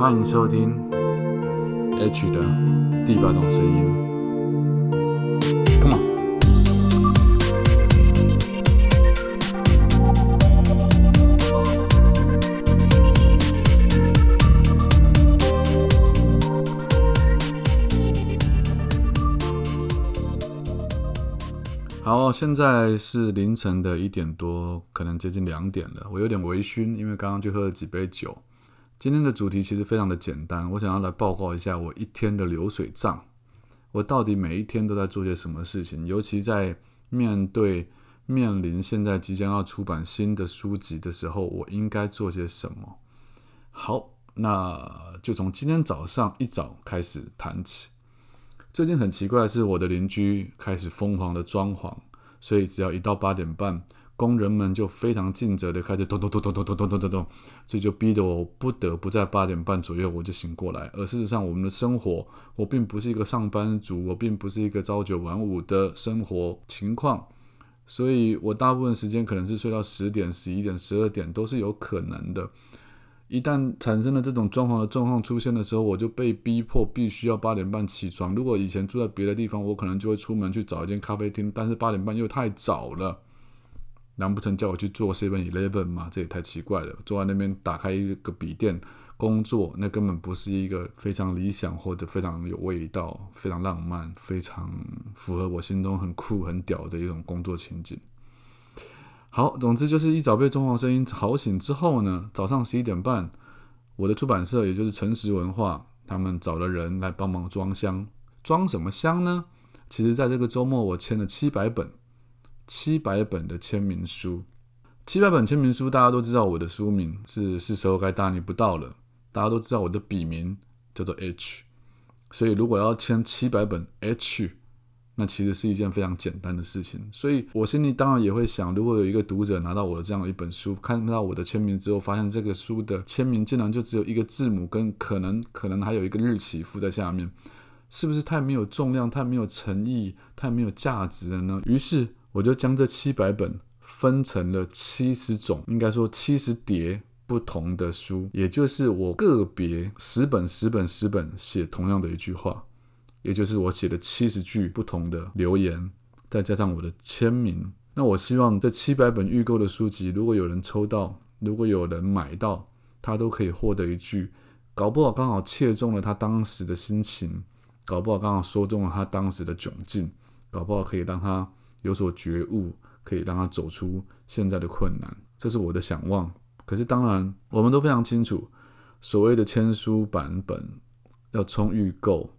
欢迎收听 H 的第八种声音。Come on。好，现在是凌晨的一点多，可能接近两点了。我有点微醺，因为刚刚去喝了几杯酒。今天的主题其实非常的简单，我想要来报告一下我一天的流水账。我到底每一天都在做些什么事情？尤其在面对面临现在即将要出版新的书籍的时候，我应该做些什么？好，那就从今天早上一早开始谈起。最近很奇怪的是，我的邻居开始疯狂的装潢，所以只要一到八点半，工人们就非常尽责的开始咚咚咚咚咚咚咚咚咚咚，这就逼得我不得不在八点半左右我就醒过来。而事实上，我们的生活，我并不是一个上班族，我并不是一个朝九晚五的生活情况，所以我大部分时间可能是睡到十点、十一点、十二点都是有可能的。一旦产生了这种装潢的状况出现的时候，我就被逼迫必须要八点半起床。如果以前住在别的地方，我可能就会出门去找一间咖啡厅，但是八点半又太早了，难不成叫我去做 Seven Eleven 吗？这也太奇怪了。坐在那边打开一个笔电工作，那根本不是一个非常理想或者非常有味道、非常浪漫、非常符合我心中很酷很屌的一种工作情景。好，总之就是一早被中华声音吵醒之后呢，早上十一点半，我的出版社也就是诚实文化，他们找了人来帮忙装箱。装什么箱呢？其实在这个周末，我签了七百本，七百本的签名书。七百本签名书，大家都知道我的书名是是时候该大逆不道了。大家都知道我的笔名叫做 H，所以如果要签七百本 H。那其实是一件非常简单的事情，所以我心里当然也会想，如果有一个读者拿到我的这样一本书，看到我的签名之后，发现这个书的签名竟然就只有一个字母，跟可能可能还有一个日期附在下面，是不是太没有重量、太没有诚意、太没有价值了呢？于是我就将这七百本分成了七十种，应该说七十叠不同的书，也就是我个别十本、十本、十本写同样的一句话。也就是我写的七十句不同的留言，再加上我的签名。那我希望这七百本预购的书籍，如果有人抽到，如果有人买到，他都可以获得一句，搞不好刚好切中了他当时的心情，搞不好刚好说中了他当时的窘境，搞不好可以让他有所觉悟，可以让他走出现在的困难。这是我的想望。可是当然，我们都非常清楚，所谓的签书版本要冲预购。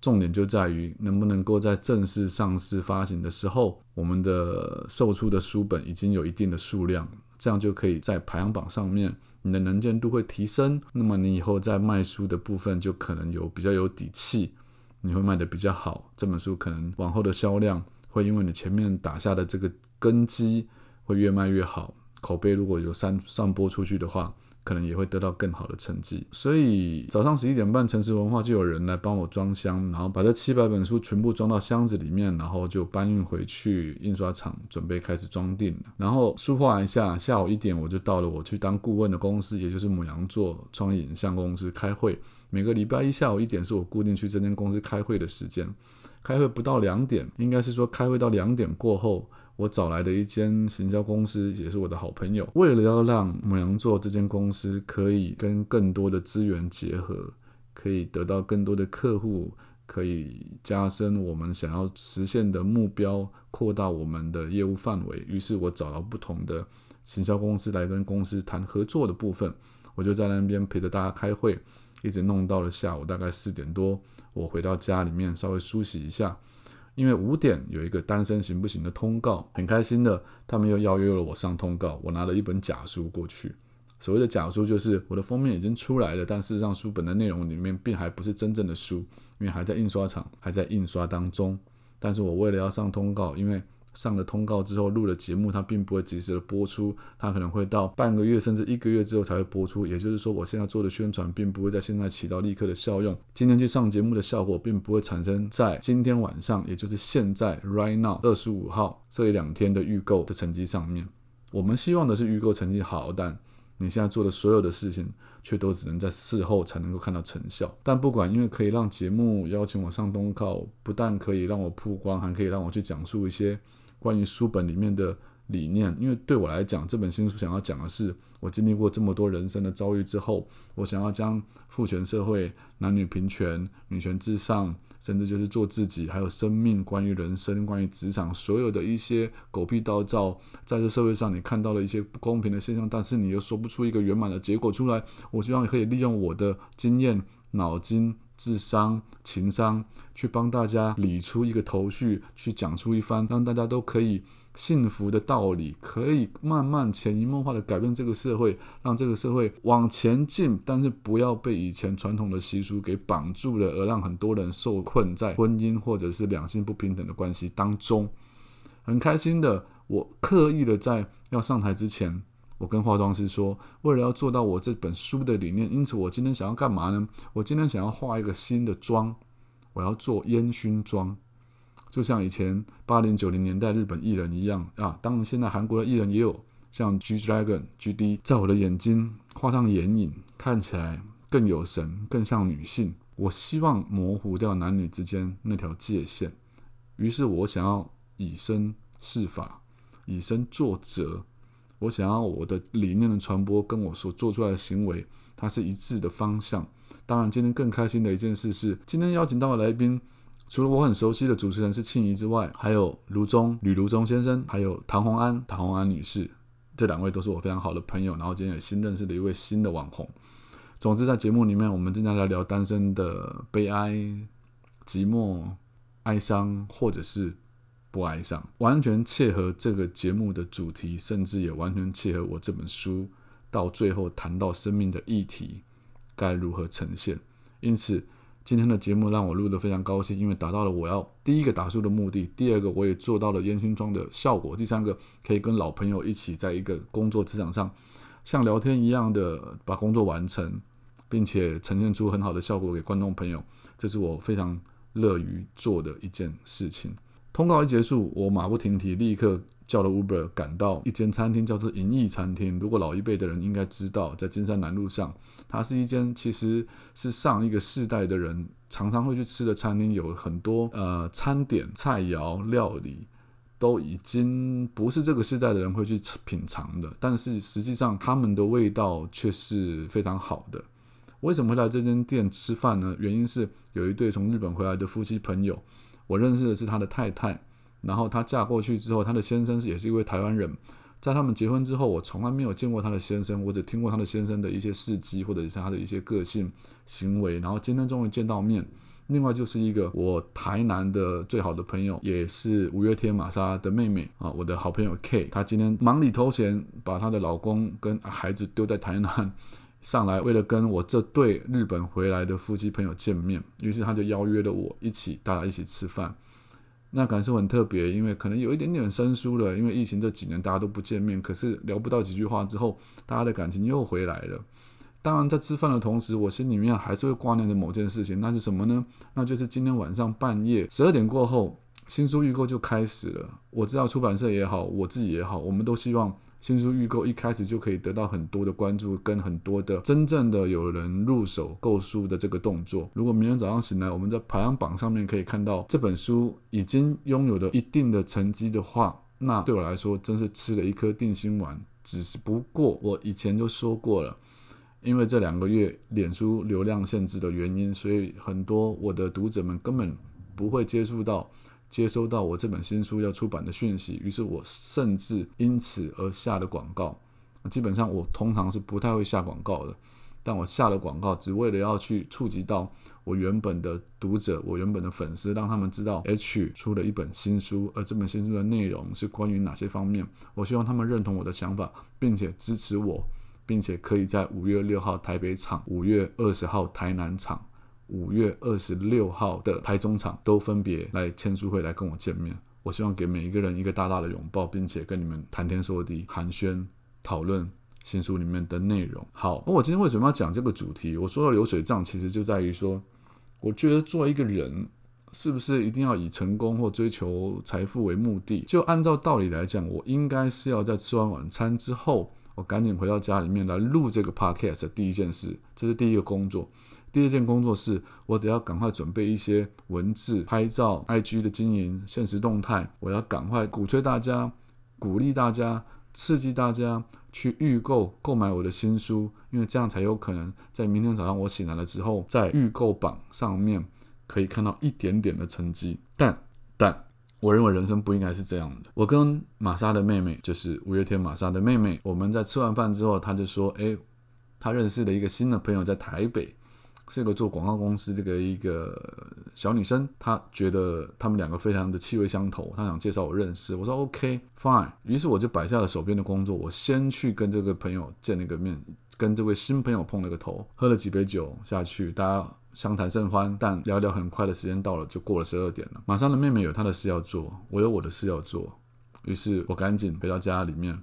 重点就在于能不能够在正式上市发行的时候，我们的售出的书本已经有一定的数量，这样就可以在排行榜上面，你的能见度会提升。那么你以后在卖书的部分就可能有比较有底气，你会卖的比较好。这本书可能往后的销量会因为你前面打下的这个根基会越卖越好，口碑如果有上上播出去的话。可能也会得到更好的成绩，所以早上十一点半，城市文化就有人来帮我装箱，然后把这七百本书全部装到箱子里面，然后就搬运回去印刷厂，准备开始装订。然后书画一下，下午一点我就到了我去当顾问的公司，也就是母羊座创意影像公司开会。每个礼拜一下午一点是我固定去这间公司开会的时间，开会不到两点，应该是说开会到两点过后。我找来的一间行销公司，也是我的好朋友。为了要让母羊座这间公司可以跟更多的资源结合，可以得到更多的客户，可以加深我们想要实现的目标，扩大我们的业务范围。于是我找了不同的行销公司来跟公司谈合作的部分。我就在那边陪着大家开会，一直弄到了下午大概四点多。我回到家里面稍微梳洗一下。因为五点有一个单身行不行的通告，很开心的，他们又邀约了我上通告。我拿了一本假书过去，所谓的假书就是我的封面已经出来了，但是让书本的内容里面并还不是真正的书，因为还在印刷厂还在印刷当中。但是我为了要上通告，因为上了通告之后录了节目，它并不会及时的播出，它可能会到半个月甚至一个月之后才会播出。也就是说，我现在做的宣传并不会在现在起到立刻的效用。今天去上节目的效果并不会产生在今天晚上，也就是现在 right now 二十五号这一两天的预购的成绩上面。我们希望的是预购成绩好，但你现在做的所有的事情，却都只能在事后才能够看到成效。但不管，因为可以让节目邀请我上东靠，不但可以让我曝光，还可以让我去讲述一些关于书本里面的理念。因为对我来讲，这本新书想要讲的是，我经历过这么多人生的遭遇之后，我想要将父权社会、男女平权、女权至上。甚至就是做自己，还有生命，关于人生，关于职场，所有的一些狗屁叨灶，在这社会上你看到了一些不公平的现象，但是你又说不出一个圆满的结果出来。我希望可以利用我的经验、脑筋、智商、情商，去帮大家理出一个头绪，去讲出一番，让大家都可以。幸福的道理可以慢慢潜移默化的改变这个社会，让这个社会往前进，但是不要被以前传统的习俗给绑住了，而让很多人受困在婚姻或者是两性不平等的关系当中。很开心的，我刻意的在要上台之前，我跟化妆师说，为了要做到我这本书的理念，因此我今天想要干嘛呢？我今天想要画一个新的妆，我要做烟熏妆。就像以前八零九零年代日本艺人一样啊，当然现在韩国的艺人也有像 G Dragon、G D，在我的眼睛画上眼影，看起来更有神，更像女性。我希望模糊掉男女之间那条界限，于是我想要以身试法，以身作则。我想要我的理念的传播跟我所做出来的行为，它是一致的方向。当然，今天更开心的一件事是，今天邀请到的来宾。除了我很熟悉的主持人是庆怡之外，还有卢中吕卢中先生，还有唐红安唐红安女士，这两位都是我非常好的朋友。然后今天也新认识了一位新的网红。总之，在节目里面，我们正在来聊单身的悲哀、寂寞、哀伤，或者是不哀伤，完全切合这个节目的主题，甚至也完全切合我这本书到最后谈到生命的议题该如何呈现。因此。今天的节目让我录得非常高兴，因为达到了我要第一个打书的目的，第二个我也做到了烟熏妆的效果，第三个可以跟老朋友一起在一个工作职场上像聊天一样的把工作完成，并且呈现出很好的效果给观众朋友，这是我非常乐于做的一件事情。通告一结束，我马不停蹄，立刻。叫了 Uber 赶到一间餐厅，叫做银翼餐厅。如果老一辈的人应该知道，在金山南路上，它是一间其实是上一个世代的人常常会去吃的餐厅，有很多呃餐点、菜肴、料理都已经不是这个世代的人会去品尝的，但是实际上他们的味道却是非常好的。为什么会来这间店吃饭呢？原因是有一对从日本回来的夫妻朋友，我认识的是他的太太。然后她嫁过去之后，她的先生是也是一位台湾人。在他们结婚之后，我从来没有见过她的先生，我只听过她的先生的一些事迹或者是他的一些个性行为。然后今天终于见到面。另外就是一个我台南的最好的朋友，也是五月天玛莎的妹妹啊，我的好朋友 K。她今天忙里偷闲，把她的老公跟孩子丢在台南上来，为了跟我这对日本回来的夫妻朋友见面，于是他就邀约了我一起，大家一起吃饭。那感受很特别，因为可能有一点点生疏了，因为疫情这几年大家都不见面，可是聊不到几句话之后，大家的感情又回来了。当然，在吃饭的同时，我心里面还是会挂念着某件事情，那是什么呢？那就是今天晚上半夜十二点过后，新书预购就开始了。我知道出版社也好，我自己也好，我们都希望。新书预购一开始就可以得到很多的关注，跟很多的真正的有人入手购书的这个动作。如果明天早上醒来，我们在排行榜上面可以看到这本书已经拥有了一定的成绩的话，那对我来说真是吃了一颗定心丸。只是不过我以前就说过了，因为这两个月脸书流量限制的原因，所以很多我的读者们根本不会接触到。接收到我这本新书要出版的讯息，于是我甚至因此而下了广告。基本上我通常是不太会下广告的，但我下了广告，只为了要去触及到我原本的读者、我原本的粉丝，让他们知道 H 出了一本新书，而这本新书的内容是关于哪些方面。我希望他们认同我的想法，并且支持我，并且可以在五月六号台北场、五月二十号台南场。五月二十六号的台中场都分别来签书会来跟我见面。我希望给每一个人一个大大的拥抱，并且跟你们谈天说地、寒暄讨论新书里面的内容。好，那我今天为什么要讲这个主题？我说的流水账，其实就在于说，我觉得做一个人是不是一定要以成功或追求财富为目的？就按照道理来讲，我应该是要在吃完晚餐之后。我赶紧回到家里面来录这个 podcast 的第一件事，这是第一个工作。第二件工作是我得要赶快准备一些文字、拍照、IG 的经营、现实动态，我要赶快鼓吹大家、鼓励大家、刺激大家去预购、购买我的新书，因为这样才有可能在明天早上我醒来了之后，在预购榜上面可以看到一点点的成绩。但但我认为人生不应该是这样的。我跟玛莎的妹妹，就是五月天玛莎的妹妹，我们在吃完饭之后，她就说：“诶，她认识了一个新的朋友在台北。”是个做广告公司这个一个小女生，她觉得他们两个非常的气味相投，她想介绍我认识。我说 OK fine，于是我就摆下了手边的工作，我先去跟这个朋友见了个面，跟这位新朋友碰了个头，喝了几杯酒下去，大家相谈甚欢。但聊聊很快的时间到了，就过了十二点了。马上的妹妹有她的事要做，我有我的事要做，于是我赶紧回到家里面，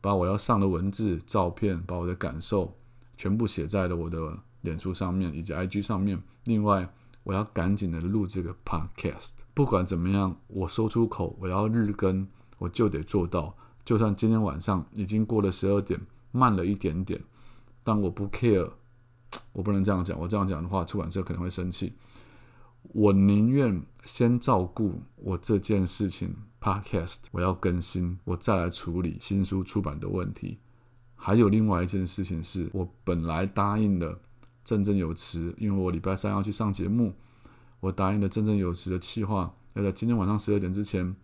把我要上的文字、照片，把我的感受全部写在了我的。脸书上面以及 IG 上面，另外我要赶紧的录这个 Podcast。不管怎么样，我说出口，我要日更，我就得做到。就算今天晚上已经过了十二点，慢了一点点，但我不 care。我不能这样讲，我这样讲的话，出版社可能会生气。我宁愿先照顾我这件事情，Podcast 我要更新，我再来处理新书出版的问题。还有另外一件事情是，我本来答应了。振振有词，因为我礼拜三要去上节目，我答应了振振有词的企划，要在今天晚上十二点之前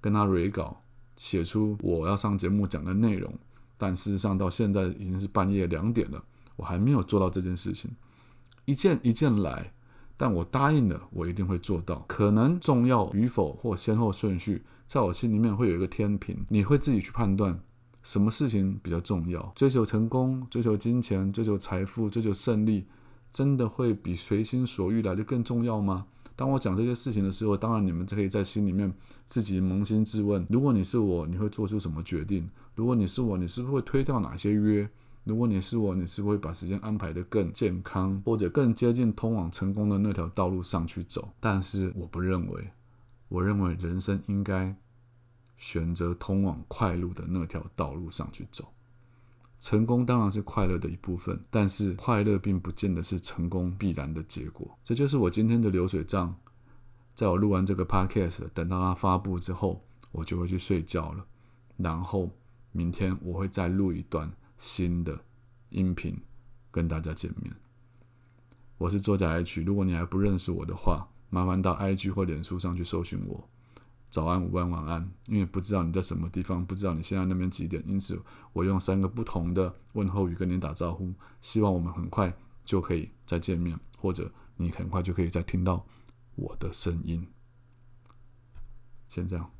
跟他 re 稿，写出我要上节目讲的内容。但事实上到现在已经是半夜两点了，我还没有做到这件事情。一件一件来，但我答应了，我一定会做到。可能重要与否或先后顺序，在我心里面会有一个天平，你会自己去判断。什么事情比较重要？追求成功、追求金钱、追求财富、追求胜利，真的会比随心所欲来的更重要吗？当我讲这些事情的时候，当然你们可以在心里面自己扪心自问：如果你是我，你会做出什么决定？如果你是我，你是不是会推掉哪些约？如果你是我，你是不是会把时间安排得更健康，或者更接近通往成功的那条道路上去走？但是我不认为，我认为人生应该。选择通往快乐的那条道路上去走，成功当然是快乐的一部分，但是快乐并不见得是成功必然的结果。这就是我今天的流水账。在我录完这个 podcast，等到它发布之后，我就会去睡觉了。然后明天我会再录一段新的音频跟大家见面。我是作家 H，如果你还不认识我的话，麻烦到 IG 或脸书上去搜寻我。早安、午安、晚安，因为不知道你在什么地方，不知道你现在那边几点，因此我用三个不同的问候语跟你打招呼。希望我们很快就可以再见面，或者你很快就可以再听到我的声音。先这样。